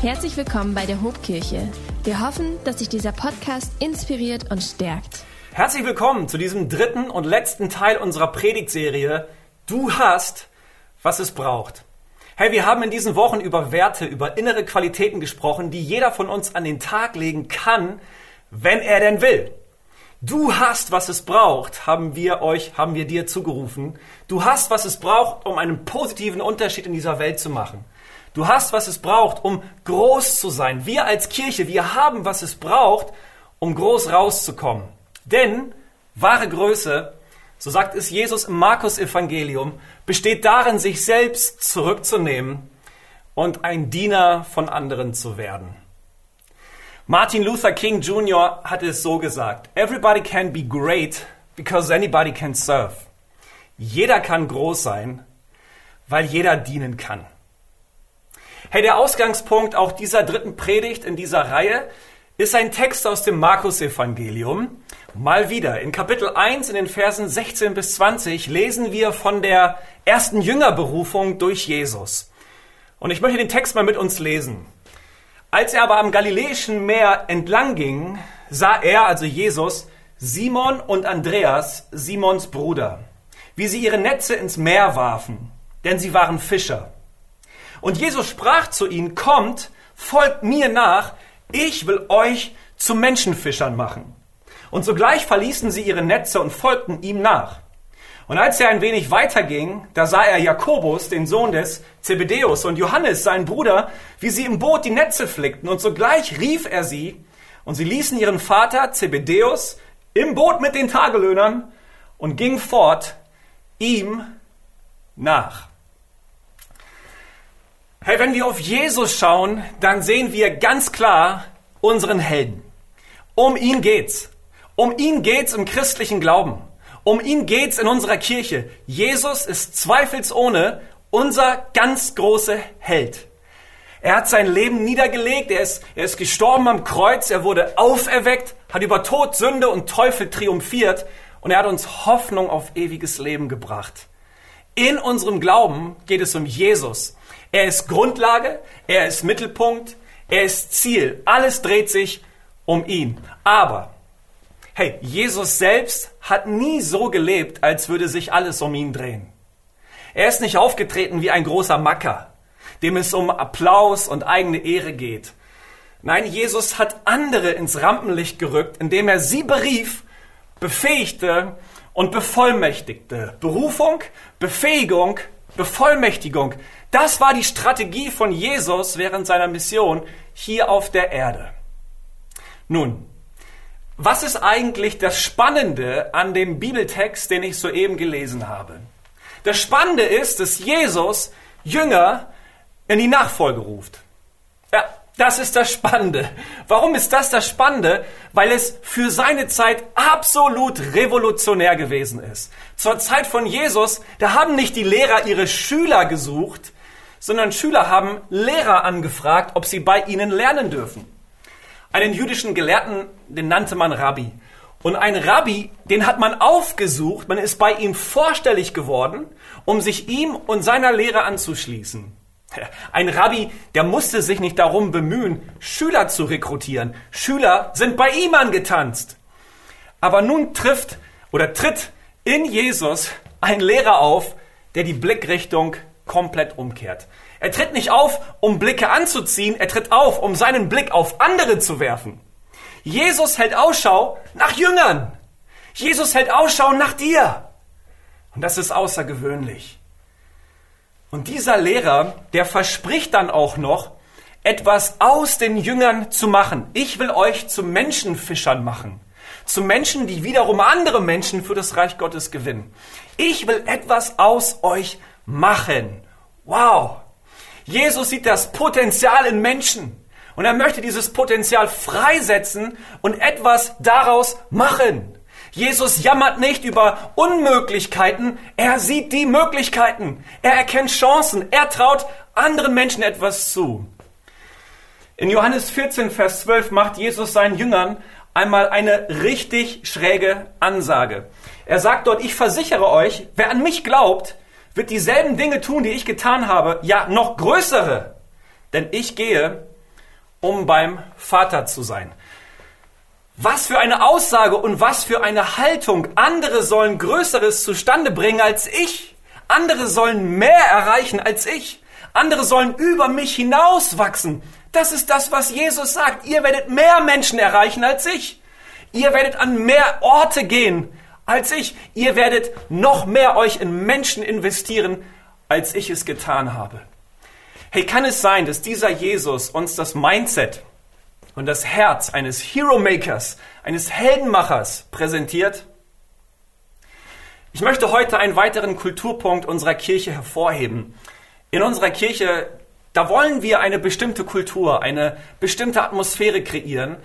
Herzlich willkommen bei der Hobkirche. Wir hoffen, dass sich dieser Podcast inspiriert und stärkt. Herzlich willkommen zu diesem dritten und letzten Teil unserer Predigtserie Du hast, was es braucht. Hey, wir haben in diesen Wochen über Werte, über innere Qualitäten gesprochen, die jeder von uns an den Tag legen kann, wenn er denn will. Du hast, was es braucht, haben wir euch, haben wir dir zugerufen. Du hast, was es braucht, um einen positiven Unterschied in dieser Welt zu machen. Du hast, was es braucht, um groß zu sein. Wir als Kirche, wir haben, was es braucht, um groß rauszukommen. Denn wahre Größe, so sagt es Jesus im Markus-Evangelium, besteht darin, sich selbst zurückzunehmen und ein Diener von anderen zu werden. Martin Luther King Jr. hat es so gesagt, Everybody can be great because anybody can serve. Jeder kann groß sein, weil jeder dienen kann. Hey, der Ausgangspunkt auch dieser dritten Predigt in dieser Reihe ist ein Text aus dem Markus-Evangelium. Mal wieder, in Kapitel 1 in den Versen 16 bis 20 lesen wir von der ersten Jüngerberufung durch Jesus. Und ich möchte den Text mal mit uns lesen. Als er aber am Galiläischen Meer entlang ging, sah er, also Jesus, Simon und Andreas, Simons Bruder, wie sie ihre Netze ins Meer warfen, denn sie waren Fischer. Und Jesus sprach zu ihnen, kommt, folgt mir nach, ich will euch zu Menschenfischern machen. Und sogleich verließen sie ihre Netze und folgten ihm nach. Und als er ein wenig weiterging, da sah er Jakobus, den Sohn des Zebedeus, und Johannes, seinen Bruder, wie sie im Boot die Netze flickten. Und sogleich rief er sie, und sie ließen ihren Vater Zebedeus im Boot mit den Tagelöhnern und gingen fort ihm nach. Hey, wenn wir auf Jesus schauen, dann sehen wir ganz klar unseren Helden. Um ihn geht's. Um ihn geht's im christlichen Glauben. Um ihn geht's in unserer Kirche. Jesus ist zweifelsohne unser ganz großer Held. Er hat sein Leben niedergelegt, er ist, er ist gestorben am Kreuz, er wurde auferweckt, hat über Tod, Sünde und Teufel triumphiert und er hat uns Hoffnung auf ewiges Leben gebracht. In unserem Glauben geht es um Jesus. Er ist Grundlage, er ist Mittelpunkt, er ist Ziel. Alles dreht sich um ihn. Aber, hey, Jesus selbst hat nie so gelebt, als würde sich alles um ihn drehen. Er ist nicht aufgetreten wie ein großer Macker, dem es um Applaus und eigene Ehre geht. Nein, Jesus hat andere ins Rampenlicht gerückt, indem er sie berief, befähigte und bevollmächtigte. Berufung, Befähigung, Bevollmächtigung. Das war die Strategie von Jesus während seiner Mission hier auf der Erde. Nun, was ist eigentlich das Spannende an dem Bibeltext, den ich soeben gelesen habe? Das Spannende ist, dass Jesus Jünger in die Nachfolge ruft. Ja, das ist das Spannende. Warum ist das das Spannende? Weil es für seine Zeit absolut revolutionär gewesen ist. Zur Zeit von Jesus, da haben nicht die Lehrer ihre Schüler gesucht, sondern Schüler haben Lehrer angefragt, ob sie bei ihnen lernen dürfen. Einen jüdischen Gelehrten, den nannte man Rabbi. Und ein Rabbi, den hat man aufgesucht, man ist bei ihm vorstellig geworden, um sich ihm und seiner Lehre anzuschließen. Ein Rabbi, der musste sich nicht darum bemühen, Schüler zu rekrutieren. Schüler sind bei ihm angetanzt. Aber nun trifft oder tritt in Jesus ein Lehrer auf, der die Blickrichtung komplett umkehrt. Er tritt nicht auf, um Blicke anzuziehen, er tritt auf, um seinen Blick auf andere zu werfen. Jesus hält Ausschau nach Jüngern. Jesus hält Ausschau nach dir. Und das ist außergewöhnlich. Und dieser Lehrer, der verspricht dann auch noch, etwas aus den Jüngern zu machen. Ich will euch zu Menschenfischern machen. Zu Menschen, die wiederum andere Menschen für das Reich Gottes gewinnen. Ich will etwas aus euch machen. Wow! Jesus sieht das Potenzial in Menschen und er möchte dieses Potenzial freisetzen und etwas daraus machen. Jesus jammert nicht über Unmöglichkeiten, er sieht die Möglichkeiten, er erkennt Chancen, er traut anderen Menschen etwas zu. In Johannes 14, Vers 12 macht Jesus seinen Jüngern einmal eine richtig schräge Ansage. Er sagt dort, ich versichere euch, wer an mich glaubt, wird dieselben Dinge tun, die ich getan habe, ja noch größere. Denn ich gehe, um beim Vater zu sein. Was für eine Aussage und was für eine Haltung. Andere sollen Größeres zustande bringen als ich. Andere sollen mehr erreichen als ich. Andere sollen über mich hinauswachsen. Das ist das, was Jesus sagt. Ihr werdet mehr Menschen erreichen als ich. Ihr werdet an mehr Orte gehen als ich. Ihr werdet noch mehr euch in Menschen investieren, als ich es getan habe. Hey, kann es sein, dass dieser Jesus uns das Mindset und das Herz eines Hero Makers, eines Heldenmachers präsentiert? Ich möchte heute einen weiteren Kulturpunkt unserer Kirche hervorheben. In unserer Kirche, da wollen wir eine bestimmte Kultur, eine bestimmte Atmosphäre kreieren,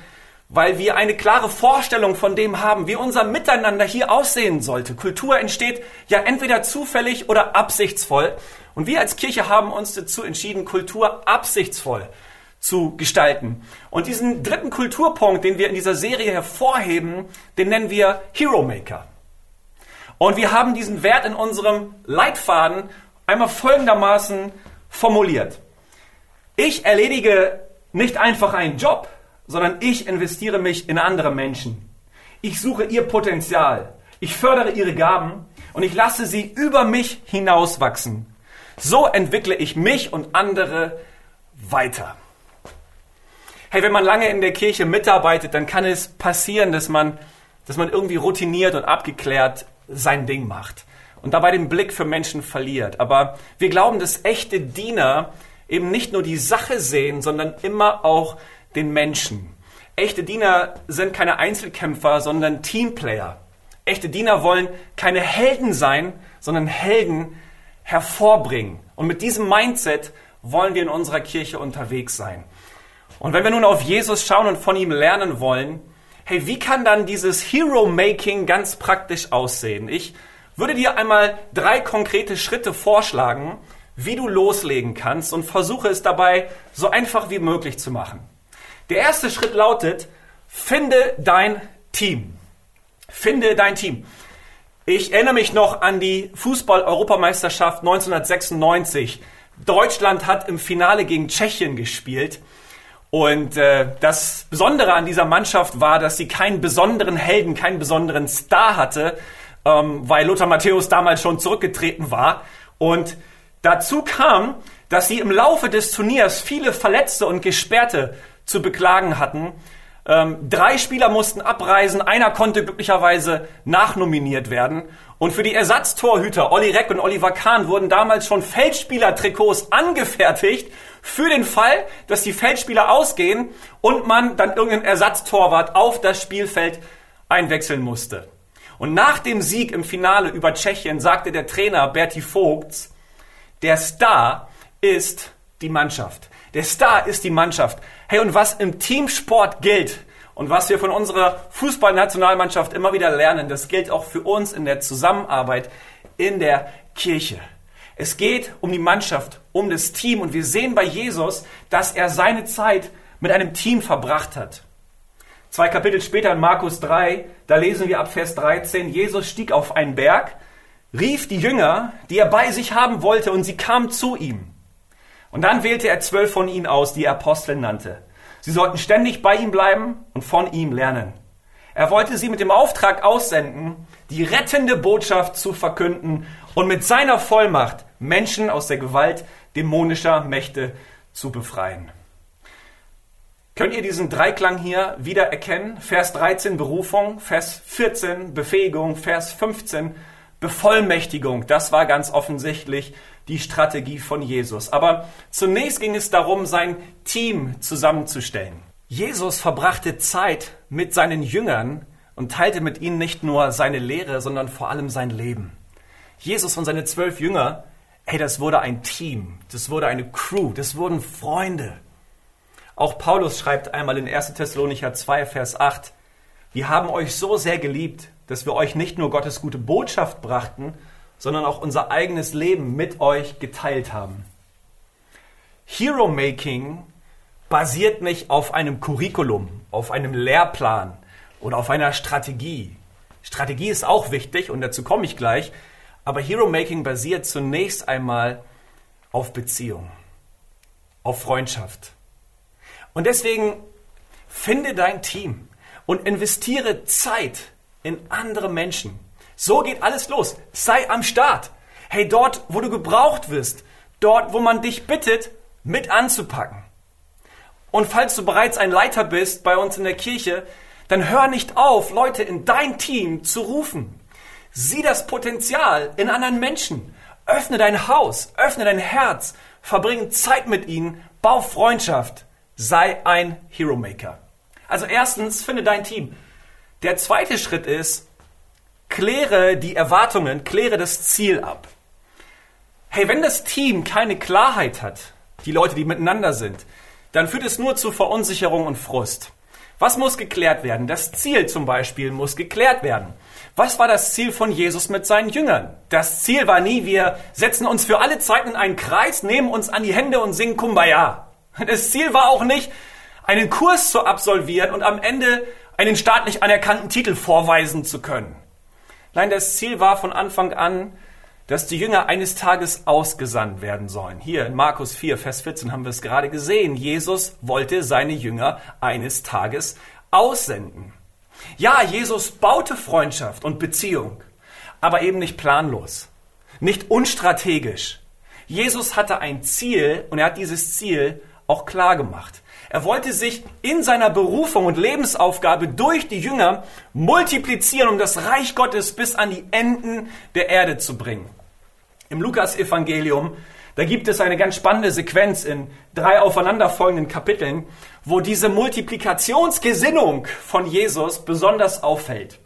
weil wir eine klare Vorstellung von dem haben, wie unser Miteinander hier aussehen sollte. Kultur entsteht ja entweder zufällig oder absichtsvoll. Und wir als Kirche haben uns dazu entschieden, Kultur absichtsvoll zu gestalten. Und diesen dritten Kulturpunkt, den wir in dieser Serie hervorheben, den nennen wir Hero Maker. Und wir haben diesen Wert in unserem Leitfaden einmal folgendermaßen formuliert. Ich erledige nicht einfach einen Job, sondern ich investiere mich in andere Menschen. Ich suche ihr Potenzial. Ich fördere ihre Gaben und ich lasse sie über mich hinauswachsen. So entwickle ich mich und andere weiter. Hey, wenn man lange in der Kirche mitarbeitet, dann kann es passieren, dass man, dass man irgendwie routiniert und abgeklärt sein Ding macht und dabei den Blick für Menschen verliert. Aber wir glauben, dass echte Diener eben nicht nur die Sache sehen, sondern immer auch den Menschen. Echte Diener sind keine Einzelkämpfer, sondern Teamplayer. Echte Diener wollen keine Helden sein, sondern Helden hervorbringen. Und mit diesem Mindset wollen wir in unserer Kirche unterwegs sein. Und wenn wir nun auf Jesus schauen und von ihm lernen wollen, hey, wie kann dann dieses Hero-Making ganz praktisch aussehen? Ich würde dir einmal drei konkrete Schritte vorschlagen, wie du loslegen kannst und versuche es dabei so einfach wie möglich zu machen. Der erste Schritt lautet, finde dein Team. Finde dein Team. Ich erinnere mich noch an die Fußball-Europameisterschaft 1996. Deutschland hat im Finale gegen Tschechien gespielt. Und äh, das Besondere an dieser Mannschaft war, dass sie keinen besonderen Helden, keinen besonderen Star hatte, ähm, weil Lothar Matthäus damals schon zurückgetreten war. Und dazu kam, dass sie im Laufe des Turniers viele Verletzte und Gesperrte zu beklagen hatten. Ähm, drei Spieler mussten abreisen, einer konnte glücklicherweise nachnominiert werden. Und für die Ersatztorhüter Olli Reck und Oliver Kahn wurden damals schon Feldspielertrikots angefertigt für den Fall, dass die Feldspieler ausgehen und man dann irgendeinen Ersatztorwart auf das Spielfeld einwechseln musste. Und nach dem Sieg im Finale über Tschechien sagte der Trainer Berti Vogts, der Star ist die Mannschaft. Der Star ist die Mannschaft. Hey, und was im Teamsport gilt und was wir von unserer Fußballnationalmannschaft immer wieder lernen, das gilt auch für uns in der Zusammenarbeit in der Kirche. Es geht um die Mannschaft, um das Team und wir sehen bei Jesus, dass er seine Zeit mit einem Team verbracht hat. Zwei Kapitel später in Markus 3, da lesen wir ab Vers 13, Jesus stieg auf einen Berg, rief die Jünger, die er bei sich haben wollte, und sie kamen zu ihm. Und dann wählte er zwölf von ihnen aus, die er Apostel nannte. Sie sollten ständig bei ihm bleiben und von ihm lernen. Er wollte sie mit dem Auftrag aussenden, die rettende Botschaft zu verkünden und mit seiner Vollmacht Menschen aus der Gewalt dämonischer Mächte zu befreien. Könnt ihr diesen Dreiklang hier wieder erkennen? Vers 13 Berufung, Vers 14 Befähigung, Vers 15 Bevollmächtigung. Das war ganz offensichtlich die Strategie von Jesus. Aber zunächst ging es darum, sein Team zusammenzustellen. Jesus verbrachte Zeit mit seinen Jüngern und teilte mit ihnen nicht nur seine Lehre, sondern vor allem sein Leben. Jesus und seine zwölf Jünger, hey, das wurde ein Team, das wurde eine Crew, das wurden Freunde. Auch Paulus schreibt einmal in 1. Thessalonicher 2, Vers 8, wir haben euch so sehr geliebt, dass wir euch nicht nur Gottes gute Botschaft brachten, sondern auch unser eigenes Leben mit euch geteilt haben. Hero Making basiert nicht auf einem Curriculum, auf einem Lehrplan oder auf einer Strategie. Strategie ist auch wichtig und dazu komme ich gleich, aber Hero Making basiert zunächst einmal auf Beziehung, auf Freundschaft. Und deswegen finde dein Team und investiere Zeit in andere Menschen. So geht alles los. Sei am Start. Hey, dort, wo du gebraucht wirst, dort, wo man dich bittet, mit anzupacken. Und falls du bereits ein Leiter bist bei uns in der Kirche, dann hör nicht auf, Leute in dein Team zu rufen. Sieh das Potenzial in anderen Menschen. Öffne dein Haus, öffne dein Herz, verbring Zeit mit ihnen, bau Freundschaft, sei ein Hero Maker. Also erstens, finde dein Team. Der zweite Schritt ist, kläre die Erwartungen, kläre das Ziel ab. Hey, wenn das Team keine Klarheit hat, die Leute, die miteinander sind, dann führt es nur zu Verunsicherung und Frust. Was muss geklärt werden? Das Ziel zum Beispiel muss geklärt werden. Was war das Ziel von Jesus mit seinen Jüngern? Das Ziel war nie, wir setzen uns für alle Zeiten in einen Kreis, nehmen uns an die Hände und singen Kumbaya. Das Ziel war auch nicht, einen Kurs zu absolvieren und am Ende einen staatlich anerkannten Titel vorweisen zu können. Nein, das Ziel war von Anfang an, dass die Jünger eines Tages ausgesandt werden sollen. Hier in Markus 4, Vers 14 haben wir es gerade gesehen. Jesus wollte seine Jünger eines Tages aussenden. Ja, Jesus baute Freundschaft und Beziehung, aber eben nicht planlos, nicht unstrategisch. Jesus hatte ein Ziel und er hat dieses Ziel auch klar gemacht. Er wollte sich in seiner Berufung und Lebensaufgabe durch die Jünger multiplizieren, um das Reich Gottes bis an die Enden der Erde zu bringen. Im Lukas-Evangelium, da gibt es eine ganz spannende Sequenz in drei aufeinanderfolgenden Kapiteln, wo diese Multiplikationsgesinnung von Jesus besonders auffällt.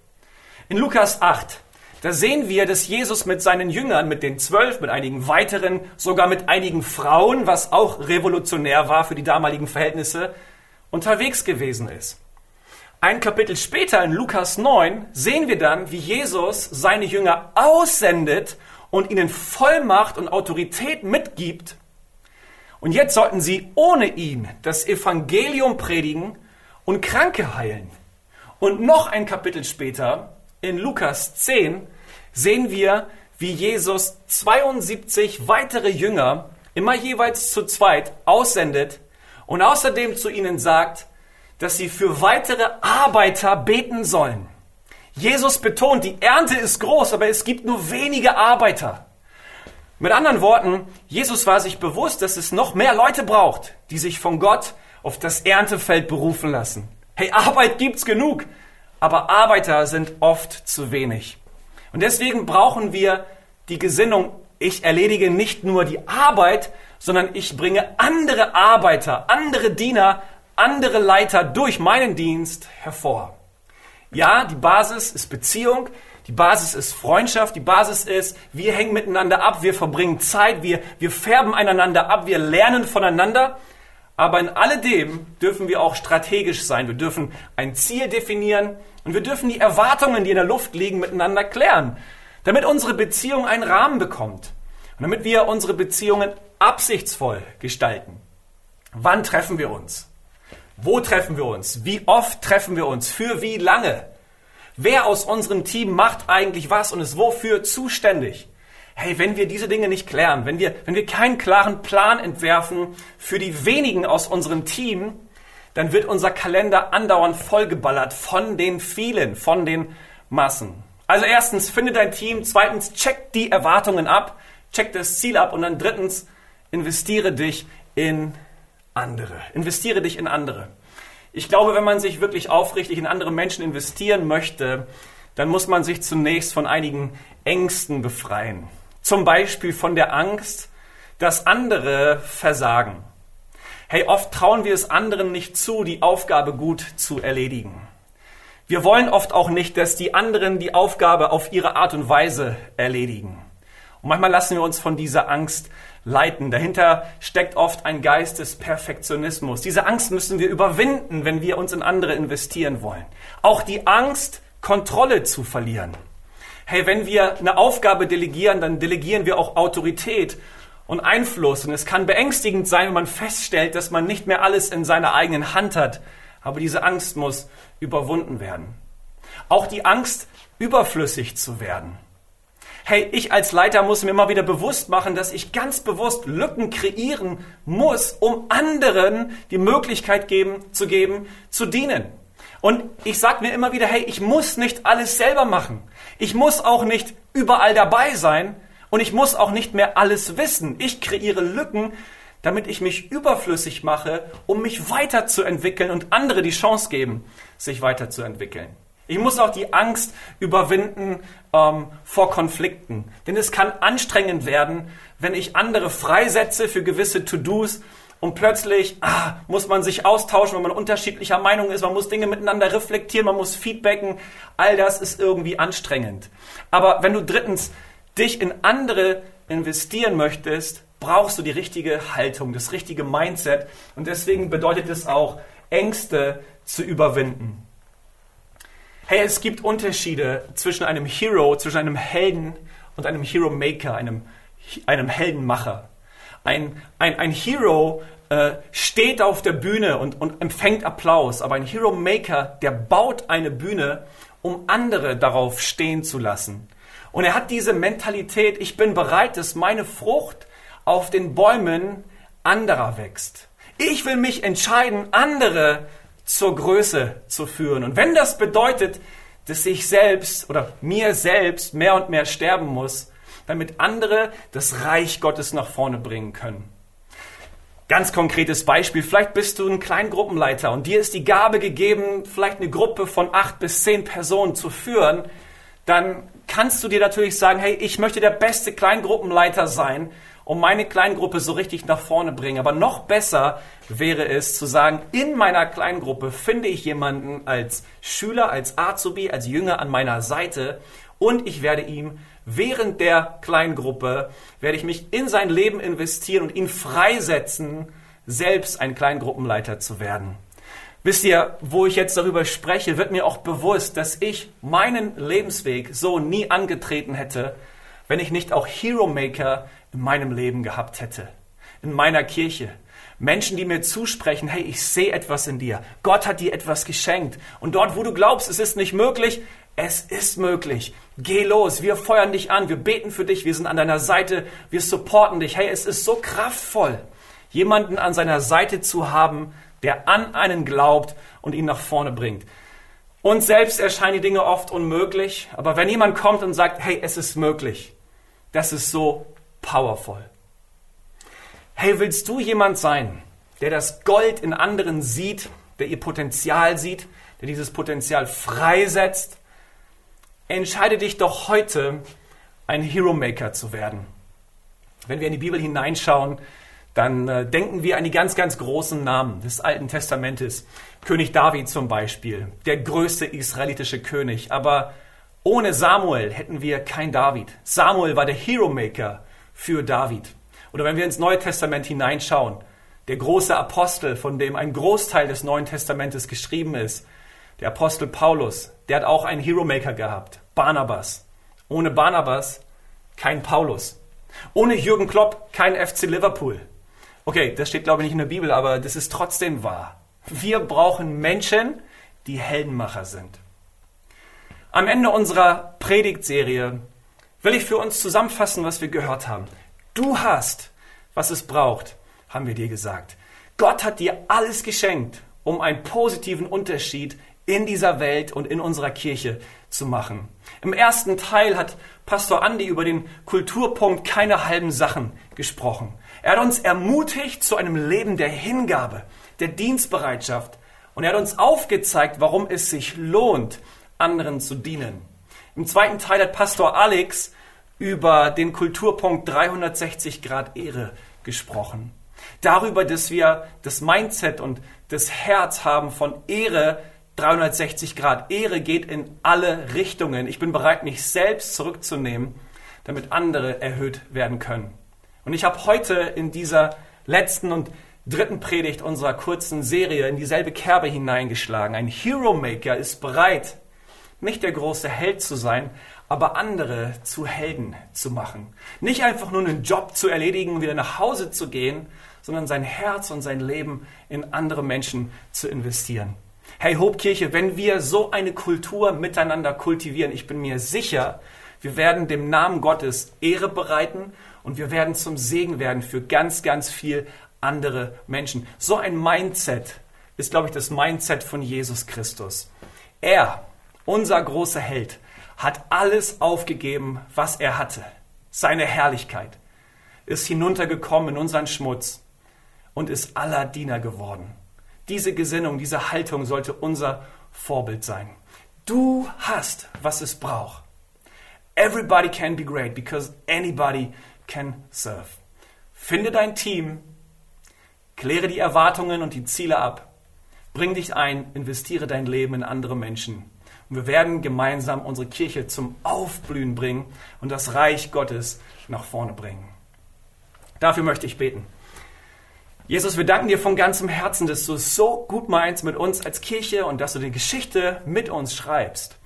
In Lukas 8, da sehen wir, dass Jesus mit seinen Jüngern, mit den zwölf, mit einigen weiteren, sogar mit einigen Frauen, was auch revolutionär war für die damaligen Verhältnisse, unterwegs gewesen ist. Ein Kapitel später in Lukas 9 sehen wir dann, wie Jesus seine Jünger aussendet und ihnen Vollmacht und Autorität mitgibt. Und jetzt sollten sie ohne ihn das Evangelium predigen und Kranke heilen. Und noch ein Kapitel später in Lukas 10 sehen wir, wie Jesus 72 weitere Jünger, immer jeweils zu zweit, aussendet und außerdem zu ihnen sagt, dass sie für weitere Arbeiter beten sollen. Jesus betont, die Ernte ist groß, aber es gibt nur wenige Arbeiter. Mit anderen Worten, Jesus war sich bewusst, dass es noch mehr Leute braucht, die sich von Gott auf das Erntefeld berufen lassen. Hey, Arbeit gibt's genug, aber Arbeiter sind oft zu wenig. Und deswegen brauchen wir die Gesinnung, ich erledige nicht nur die Arbeit, sondern ich bringe andere Arbeiter, andere Diener, andere Leiter durch meinen Dienst hervor. Ja, die Basis ist Beziehung, die Basis ist Freundschaft, die Basis ist, wir hängen miteinander ab, wir verbringen Zeit, wir, wir färben einander ab, wir lernen voneinander. Aber in alledem dürfen wir auch strategisch sein. Wir dürfen ein Ziel definieren und wir dürfen die Erwartungen, die in der Luft liegen, miteinander klären, damit unsere Beziehung einen Rahmen bekommt und damit wir unsere Beziehungen absichtsvoll gestalten. Wann treffen wir uns? Wo treffen wir uns? Wie oft treffen wir uns? Für wie lange? Wer aus unserem Team macht eigentlich was und ist wofür zuständig? Hey, wenn wir diese Dinge nicht klären, wenn wir, wenn wir keinen klaren Plan entwerfen für die wenigen aus unserem Team, dann wird unser Kalender andauernd vollgeballert von den vielen, von den Massen. Also erstens, finde dein Team. Zweitens, check die Erwartungen ab, check das Ziel ab. Und dann drittens, investiere dich in andere. Investiere dich in andere. Ich glaube, wenn man sich wirklich aufrichtig in andere Menschen investieren möchte, dann muss man sich zunächst von einigen Ängsten befreien. Zum Beispiel von der Angst, dass andere versagen. Hey, oft trauen wir es anderen nicht zu, die Aufgabe gut zu erledigen. Wir wollen oft auch nicht, dass die anderen die Aufgabe auf ihre Art und Weise erledigen. Und manchmal lassen wir uns von dieser Angst leiten. Dahinter steckt oft ein Geist des Perfektionismus. Diese Angst müssen wir überwinden, wenn wir uns in andere investieren wollen. Auch die Angst, Kontrolle zu verlieren hey, wenn wir eine Aufgabe delegieren, dann delegieren wir auch Autorität und Einfluss. Und es kann beängstigend sein, wenn man feststellt, dass man nicht mehr alles in seiner eigenen Hand hat. Aber diese Angst muss überwunden werden. Auch die Angst, überflüssig zu werden. Hey, ich als Leiter muss mir immer wieder bewusst machen, dass ich ganz bewusst Lücken kreieren muss, um anderen die Möglichkeit geben, zu geben, zu dienen. Und ich sage mir immer wieder, hey, ich muss nicht alles selber machen. Ich muss auch nicht überall dabei sein und ich muss auch nicht mehr alles wissen. Ich kreiere Lücken, damit ich mich überflüssig mache, um mich weiterzuentwickeln und andere die Chance geben, sich weiterzuentwickeln. Ich muss auch die Angst überwinden ähm, vor Konflikten. Denn es kann anstrengend werden, wenn ich andere freisetze für gewisse To-Dos und plötzlich ah, muss man sich austauschen, wenn man unterschiedlicher Meinung ist. Man muss Dinge miteinander reflektieren, man muss feedbacken. All das ist irgendwie anstrengend. Aber wenn du drittens dich in andere investieren möchtest, brauchst du die richtige Haltung, das richtige Mindset. Und deswegen bedeutet es auch, Ängste zu überwinden. Hey, es gibt Unterschiede zwischen einem Hero, zwischen einem Helden und einem Hero Maker, einem, einem Heldenmacher. Ein, ein, ein Hero äh, steht auf der Bühne und, und empfängt Applaus, aber ein Hero Maker, der baut eine Bühne, um andere darauf stehen zu lassen. Und er hat diese Mentalität, ich bin bereit, dass meine Frucht auf den Bäumen anderer wächst. Ich will mich entscheiden, andere zur Größe zu führen. Und wenn das bedeutet, dass ich selbst oder mir selbst mehr und mehr sterben muss, damit andere das Reich Gottes nach vorne bringen können. Ganz konkretes Beispiel, vielleicht bist du ein Kleingruppenleiter und dir ist die Gabe gegeben, vielleicht eine Gruppe von acht bis zehn Personen zu führen, dann kannst du dir natürlich sagen, hey, ich möchte der beste Kleingruppenleiter sein und meine Kleingruppe so richtig nach vorne bringen. Aber noch besser wäre es zu sagen, in meiner Kleingruppe finde ich jemanden als Schüler, als Azubi, als Jünger an meiner Seite und ich werde ihm während der Kleingruppe, werde ich mich in sein Leben investieren und ihn freisetzen, selbst ein Kleingruppenleiter zu werden. Wisst ihr, wo ich jetzt darüber spreche, wird mir auch bewusst, dass ich meinen Lebensweg so nie angetreten hätte, wenn ich nicht auch Hero Maker in meinem Leben gehabt hätte, in meiner Kirche. Menschen, die mir zusprechen, hey, ich sehe etwas in dir. Gott hat dir etwas geschenkt. Und dort, wo du glaubst, es ist nicht möglich, es ist möglich. Geh los, wir feuern dich an, wir beten für dich, wir sind an deiner Seite, wir supporten dich. Hey, es ist so kraftvoll, jemanden an seiner Seite zu haben, der an einen glaubt und ihn nach vorne bringt. Uns selbst erscheinen die Dinge oft unmöglich, aber wenn jemand kommt und sagt, hey, es ist möglich, das ist so powerful. Hey, willst du jemand sein, der das Gold in anderen sieht, der ihr Potenzial sieht, der dieses Potenzial freisetzt? Entscheide dich doch heute, ein Hero Maker zu werden. Wenn wir in die Bibel hineinschauen, dann äh, denken wir an die ganz, ganz großen Namen des Alten Testamentes. König David zum Beispiel, der größte israelitische König. Aber ohne Samuel hätten wir kein David. Samuel war der Hero Maker für David. Oder wenn wir ins Neue Testament hineinschauen, der große Apostel, von dem ein Großteil des Neuen Testamentes geschrieben ist, der Apostel Paulus, der hat auch einen Hero Maker gehabt, Barnabas. Ohne Barnabas kein Paulus. Ohne Jürgen Klopp kein FC Liverpool. Okay, das steht glaube ich nicht in der Bibel, aber das ist trotzdem wahr. Wir brauchen Menschen, die Heldenmacher sind. Am Ende unserer Predigtserie will ich für uns zusammenfassen, was wir gehört haben. Du hast, was es braucht, haben wir dir gesagt. Gott hat dir alles geschenkt, um einen positiven Unterschied in dieser Welt und in unserer Kirche zu machen. Im ersten Teil hat Pastor Andi über den Kulturpunkt keine halben Sachen gesprochen. Er hat uns ermutigt zu einem Leben der Hingabe, der Dienstbereitschaft und er hat uns aufgezeigt, warum es sich lohnt, anderen zu dienen. Im zweiten Teil hat Pastor Alex über den Kulturpunkt 360 Grad Ehre gesprochen. Darüber, dass wir das Mindset und das Herz haben von Ehre 360 Grad. Ehre geht in alle Richtungen. Ich bin bereit, mich selbst zurückzunehmen, damit andere erhöht werden können. Und ich habe heute in dieser letzten und dritten Predigt unserer kurzen Serie in dieselbe Kerbe hineingeschlagen. Ein Hero Maker ist bereit, nicht der große Held zu sein, aber andere zu Helden zu machen. Nicht einfach nur einen Job zu erledigen und wieder nach Hause zu gehen, sondern sein Herz und sein Leben in andere Menschen zu investieren. Hey Hope Kirche, wenn wir so eine Kultur miteinander kultivieren, ich bin mir sicher, Wir werden dem Namen Gottes Ehre bereiten und wir werden zum Segen werden für ganz, ganz viel andere Menschen. So ein Mindset ist, glaube ich, das Mindset von Jesus Christus. Er, unser großer Held, hat alles aufgegeben, was er hatte. Seine Herrlichkeit ist hinuntergekommen in unseren Schmutz und ist aller Diener geworden. Diese Gesinnung, diese Haltung sollte unser Vorbild sein. Du hast, was es braucht. Everybody can be great because anybody can serve. Finde dein Team, kläre die Erwartungen und die Ziele ab, bring dich ein, investiere dein Leben in andere Menschen. Und wir werden gemeinsam unsere Kirche zum Aufblühen bringen und das Reich Gottes nach vorne bringen. Dafür möchte ich beten. Jesus, wir danken dir von ganzem Herzen, dass du es so gut meinst mit uns als Kirche und dass du die Geschichte mit uns schreibst.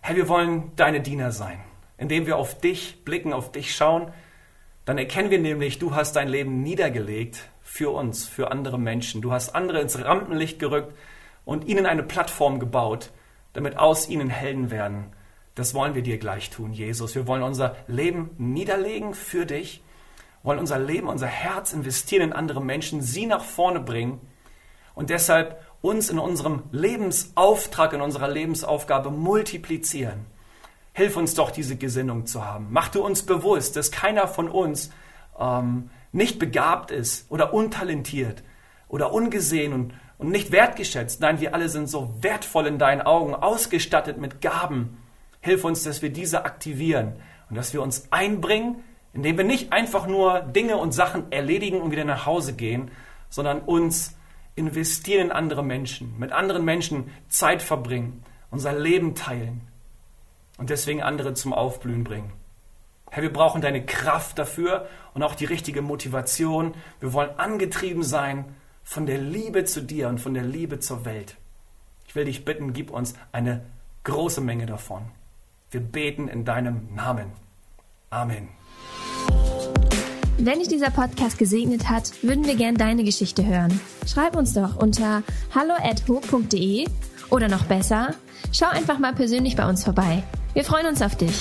Herr, wir wollen deine Diener sein. Indem wir auf dich blicken, auf dich schauen, dann erkennen wir nämlich, du hast dein Leben niedergelegt für uns, für andere Menschen. Du hast andere ins Rampenlicht gerückt und ihnen eine Plattform gebaut, damit aus ihnen Helden werden. Das wollen wir dir gleich tun, Jesus. Wir wollen unser Leben niederlegen für dich wollen unser Leben, unser Herz investieren in andere Menschen, sie nach vorne bringen und deshalb uns in unserem Lebensauftrag, in unserer Lebensaufgabe multiplizieren. Hilf uns doch, diese Gesinnung zu haben. Mach du uns bewusst, dass keiner von uns ähm, nicht begabt ist oder untalentiert oder ungesehen und, und nicht wertgeschätzt. Nein, wir alle sind so wertvoll in deinen Augen, ausgestattet mit Gaben. Hilf uns, dass wir diese aktivieren und dass wir uns einbringen indem wir nicht einfach nur Dinge und Sachen erledigen und wieder nach Hause gehen, sondern uns investieren in andere Menschen, mit anderen Menschen Zeit verbringen, unser Leben teilen und deswegen andere zum Aufblühen bringen. Herr, wir brauchen deine Kraft dafür und auch die richtige Motivation. Wir wollen angetrieben sein von der Liebe zu dir und von der Liebe zur Welt. Ich will dich bitten, gib uns eine große Menge davon. Wir beten in deinem Namen. Amen. Wenn dich dieser Podcast gesegnet hat, würden wir gern deine Geschichte hören. Schreib uns doch unter hallo@ho.de oder noch besser, schau einfach mal persönlich bei uns vorbei. Wir freuen uns auf dich.